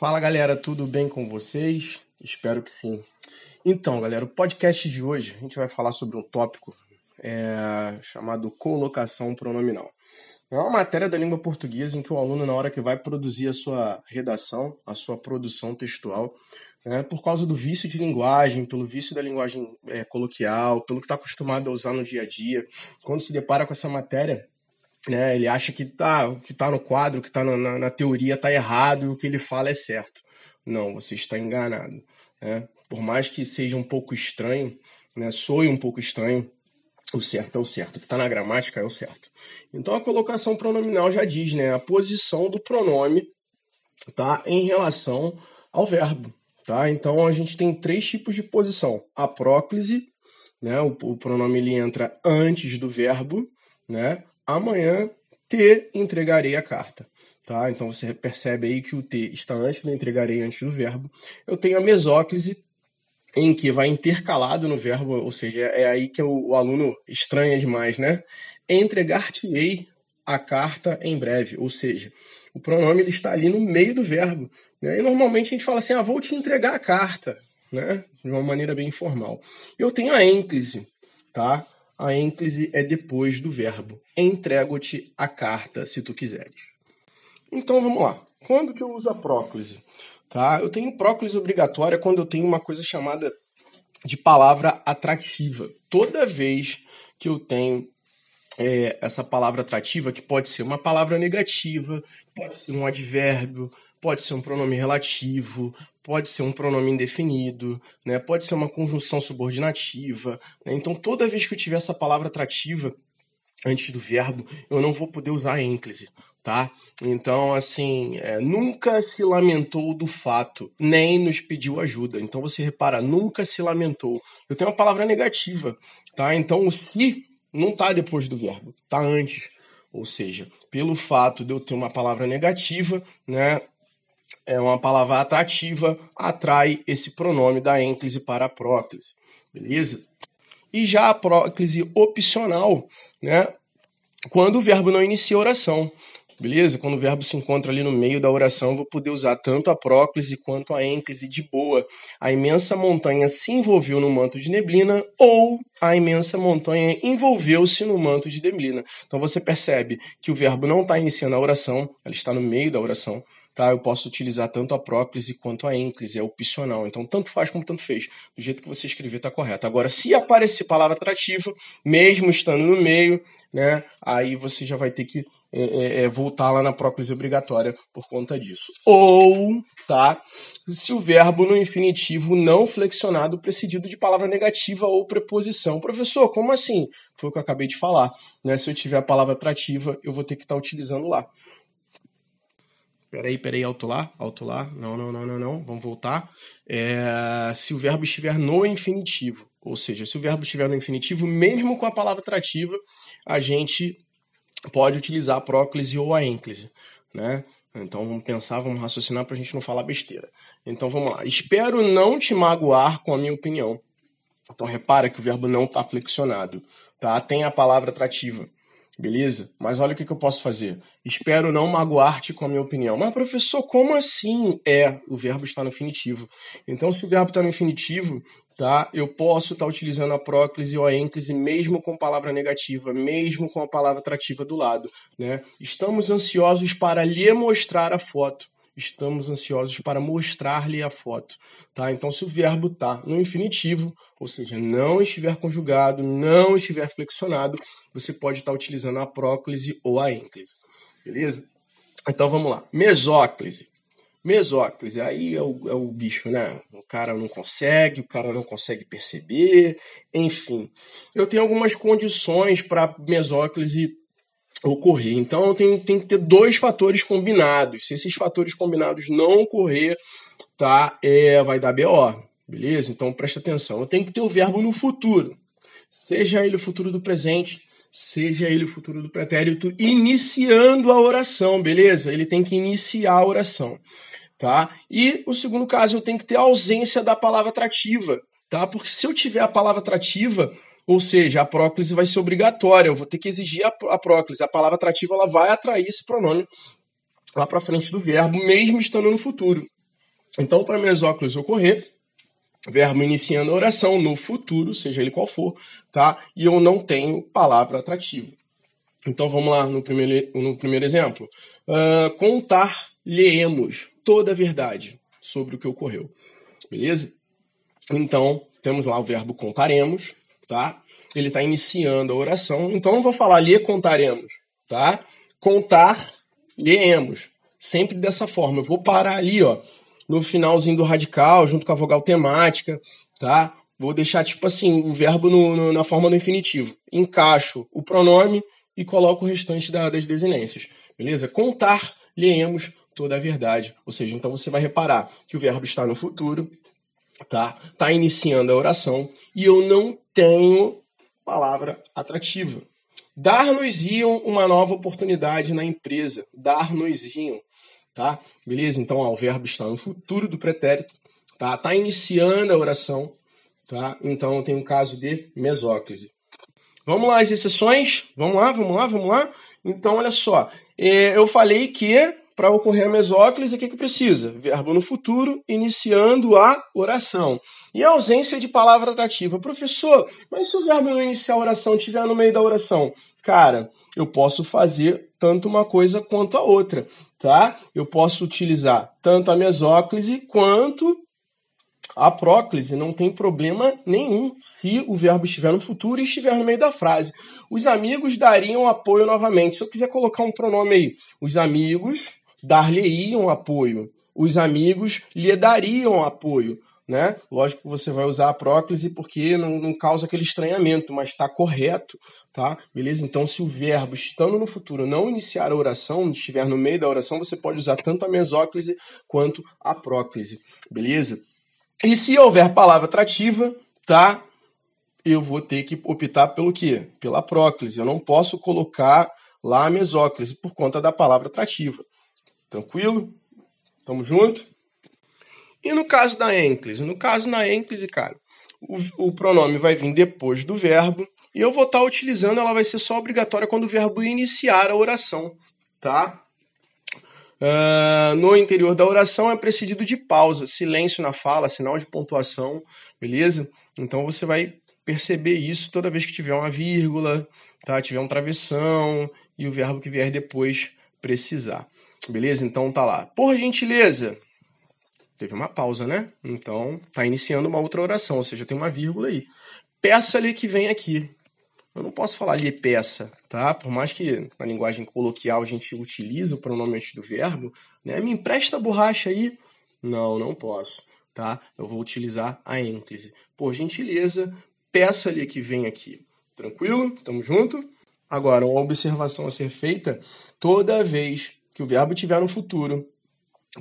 Fala galera, tudo bem com vocês? Espero que sim. Então, galera, o podcast de hoje a gente vai falar sobre um tópico é, chamado colocação pronominal. É uma matéria da língua portuguesa em que o aluno, na hora que vai produzir a sua redação, a sua produção textual, né, por causa do vício de linguagem, pelo vício da linguagem é, coloquial, pelo que está acostumado a usar no dia a dia, quando se depara com essa matéria, né, ele acha que tá, que tá no quadro, que está na, na, teoria está errado e o que ele fala é certo. Não, você está enganado. Né? Por mais que seja um pouco estranho, né, soe um pouco estranho, o certo é o certo. O que está na gramática é o certo. Então a colocação pronominal já diz, né? A posição do pronome tá, em relação ao verbo. Tá? Então a gente tem três tipos de posição. A próclise, né? O, o pronome ele entra antes do verbo, né? Amanhã te entregarei a carta. Tá? Então você percebe aí que o te está antes do entregarei, antes do verbo. Eu tenho a mesóclise, em que vai intercalado no verbo, ou seja, é aí que o, o aluno estranha demais, né? Entregar-te-ei a carta em breve, ou seja, o pronome ele está ali no meio do verbo. Né? E normalmente a gente fala assim, ah, vou te entregar a carta, né? De uma maneira bem informal. Eu tenho a ênclise, tá? A ênclise é depois do verbo. Entrego-te a carta, se tu quiseres. Então vamos lá. Quando que eu uso a próclise? Tá? Eu tenho próclise obrigatória quando eu tenho uma coisa chamada de palavra atrativa. Toda vez que eu tenho é, essa palavra atrativa, que pode ser uma palavra negativa, pode ser um advérbio, pode ser um pronome relativo, pode ser um pronome indefinido, né? pode ser uma conjunção subordinativa. Né? Então, toda vez que eu tiver essa palavra atrativa antes do verbo, eu não vou poder usar a ênclise tá? Então, assim, é, nunca se lamentou do fato, nem nos pediu ajuda. Então, você repara, nunca se lamentou. Eu tenho uma palavra negativa, tá? Então, o se não tá depois do verbo, tá antes. Ou seja, pelo fato de eu ter uma palavra negativa, né? É uma palavra atrativa, atrai esse pronome da ênclise para a próclise, beleza? E já a próclise opcional, né? Quando o verbo não inicia oração. Beleza? Quando o verbo se encontra ali no meio da oração, eu vou poder usar tanto a próclise quanto a ênclise de boa. A imensa montanha se envolveu no manto de neblina ou a imensa montanha envolveu-se no manto de neblina. Então você percebe que o verbo não está iniciando a oração, ele está no meio da oração. Tá? Eu posso utilizar tanto a próclise quanto a ênclise, é opcional. Então, tanto faz como tanto fez. Do jeito que você escrever está correto. Agora, se aparecer palavra atrativa, mesmo estando no meio, né, aí você já vai ter que é, é, é, voltar lá na próclise obrigatória por conta disso. Ou, tá? Se o verbo no infinitivo não flexionado precedido de palavra negativa ou preposição. Professor, como assim? Foi o que eu acabei de falar. Né? Se eu tiver a palavra atrativa, eu vou ter que estar tá utilizando lá. Peraí, peraí, alto lá, alto lá. Não, não, não, não, não. Vamos voltar. É, se o verbo estiver no infinitivo, ou seja, se o verbo estiver no infinitivo, mesmo com a palavra atrativa, a gente pode utilizar a próclise ou a ênclise, né? Então vamos pensar, vamos raciocinar para a gente não falar besteira. Então vamos lá. Espero não te magoar com a minha opinião. Então repara que o verbo não está flexionado, tá? Tem a palavra atrativa, beleza? Mas olha o que, que eu posso fazer. Espero não magoar-te com a minha opinião. Mas professor, como assim? É, o verbo está no infinitivo. Então se o verbo está no infinitivo, tá? Eu posso estar tá utilizando a próclise ou a ênclise mesmo com palavra negativa, mesmo com a palavra atrativa do lado, né? Estamos ansiosos para lhe mostrar a foto. Estamos ansiosos para mostrar-lhe a foto, tá? Então, se o verbo tá no infinitivo, ou seja, não estiver conjugado, não estiver flexionado, você pode estar tá utilizando a próclise ou a ênclise, beleza? Então, vamos lá. Mesóclise. Mesóclise, aí é o, é o bicho, né? O cara não consegue, o cara não consegue perceber, enfim. Eu tenho algumas condições para mesóclise ocorrer. Então tenho, tenho que ter dois fatores combinados. Se esses fatores combinados não ocorrer, tá? É, vai dar BO, beleza? Então presta atenção. Eu tenho que ter o verbo no futuro. Seja ele o futuro do presente, seja ele o futuro do pretérito, iniciando a oração, beleza? Ele tem que iniciar a oração, tá? E o segundo caso, eu tenho que ter a ausência da palavra atrativa, tá? Porque se eu tiver a palavra atrativa, ou seja, a próclise vai ser obrigatória, eu vou ter que exigir a, a próclise. A palavra atrativa ela vai atrair esse pronome lá para frente do verbo, mesmo estando no futuro. Então, para mesóclise ocorrer, verbo iniciando a oração no futuro, seja ele qual for, tá? E eu não tenho palavra atrativa. Então vamos lá no primeiro, no primeiro exemplo. Uh, Contar-lhe-emos toda a verdade sobre o que ocorreu. Beleza? Então, temos lá o verbo contaremos, tá? Ele está iniciando a oração. Então, não vou falar lhe contaremos, tá? Contar-lhe-emos. Sempre dessa forma. Eu vou parar ali, ó, no finalzinho do radical, junto com a vogal temática, tá? Vou deixar, tipo assim, o verbo no, no, na forma do infinitivo. Encaixo o pronome e coloco o restante da, das desinências. Beleza? Contar, leemos toda a verdade. Ou seja, então você vai reparar que o verbo está no futuro, tá? Está iniciando a oração e eu não tenho palavra atrativa. Dar-nos-iam uma nova oportunidade na empresa. Dar-nos-iam tá? Beleza? Então, ó, o verbo está no futuro do pretérito, tá? Tá iniciando a oração, tá? Então, tem um caso de mesóclise. Vamos lá, as exceções? Vamos lá, vamos lá, vamos lá? Então, olha só. É, eu falei que para ocorrer a mesóclise, o que, que precisa? Verbo no futuro, iniciando a oração. E a ausência de palavra atrativa. Professor, mas se o verbo não iniciar a oração estiver no meio da oração? Cara, eu posso fazer tanto uma coisa quanto a outra tá? Eu posso utilizar tanto a mesóclise quanto a próclise, não tem problema nenhum se o verbo estiver no futuro e estiver no meio da frase. Os amigos dariam apoio novamente. Se eu quiser colocar um pronome aí, os amigos dar-lhe-iam apoio. Os amigos lhe dariam apoio. Né? Lógico que você vai usar a próclise porque não, não causa aquele estranhamento, mas está correto tá? Beleza? Então, se o verbo estando no futuro não iniciar a oração, estiver no meio da oração, você pode usar tanto a mesóclise quanto a próclise, beleza? E se houver palavra atrativa, tá? Eu vou ter que optar pelo quê? Pela próclise. Eu não posso colocar lá a mesóclise por conta da palavra atrativa. Tranquilo? Tamo junto? E no caso da ênclise? No caso da ênclise, cara, o, o pronome vai vir depois do verbo e eu vou estar utilizando, ela vai ser só obrigatória quando o verbo iniciar a oração, tá? Uh, no interior da oração é precedido de pausa, silêncio na fala, sinal de pontuação, beleza? Então você vai perceber isso toda vez que tiver uma vírgula, tá? Tiver um travessão e o verbo que vier depois precisar, beleza? Então tá lá. Por gentileza, teve uma pausa, né? Então tá iniciando uma outra oração, ou seja, tem uma vírgula aí. Peça-lhe que vem aqui, eu não posso falar lhe peça, tá? Por mais que na linguagem coloquial a gente utilize o pronome antes do verbo, né? Me empresta a borracha aí. Não, não posso, tá? Eu vou utilizar a ênclise. Por gentileza, peça-lhe que vem aqui. Tranquilo? Tamo junto? Agora, uma observação a ser feita toda vez que o verbo estiver no futuro,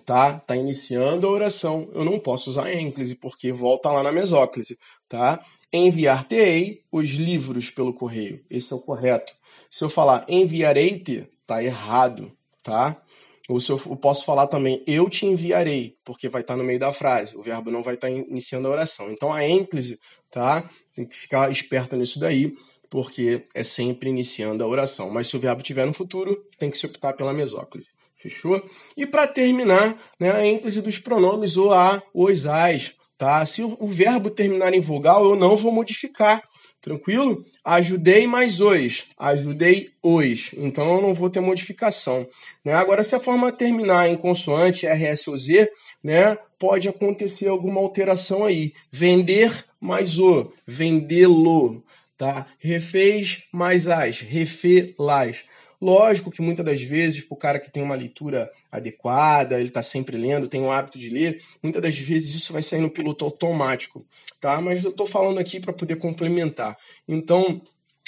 tá? Tá iniciando a oração, eu não posso usar ênclise, porque volta lá na mesóclise, tá? Enviar-te-ei os livros pelo correio. Esse é o correto. Se eu falar enviarei-te, tá errado, tá? Ou se eu, posso falar também eu te enviarei, porque vai estar tá no meio da frase. O verbo não vai estar tá iniciando a oração. Então a ênclise, tá? Tem que ficar esperto nisso daí, porque é sempre iniciando a oração. Mas se o verbo estiver no futuro, tem que se optar pela mesóclise. Fechou? E para terminar, né, a ênclise dos pronomes o a, os, as. Tá? Se o verbo terminar em vogal, eu não vou modificar. Tranquilo? Ajudei mais os. Ajudei os. Então eu não vou ter modificação. Né? Agora, se a forma terminar em consoante RS ou Z, né, pode acontecer alguma alteração aí. Vender mais o. Vendê-lo. Tá? Refez mais as. Refê-las. Lógico que muitas das vezes, para o cara que tem uma leitura adequada, ele está sempre lendo, tem o hábito de ler, muitas das vezes isso vai sair no piloto automático, tá? Mas eu estou falando aqui para poder complementar. Então,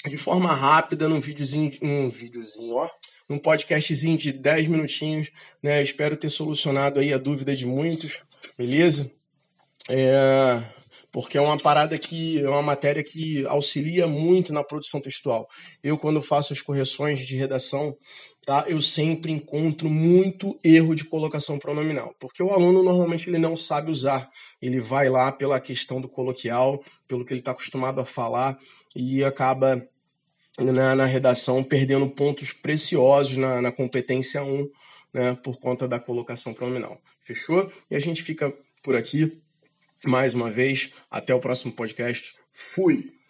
de forma rápida, num videozinho, um videozinho, ó, num podcastzinho de 10 minutinhos, né? Espero ter solucionado aí a dúvida de muitos, beleza? É, porque é uma parada que é uma matéria que auxilia muito na produção textual. Eu quando faço as correções de redação, tá? Eu sempre encontro muito erro de colocação pronominal, porque o aluno normalmente ele não sabe usar. Ele vai lá pela questão do coloquial, pelo que ele está acostumado a falar e acaba na, na, redação perdendo pontos preciosos na, na competência 1 né, por conta da colocação pronominal. Fechou? E a gente fica por aqui mais uma vez. Até o próximo podcast. Fui!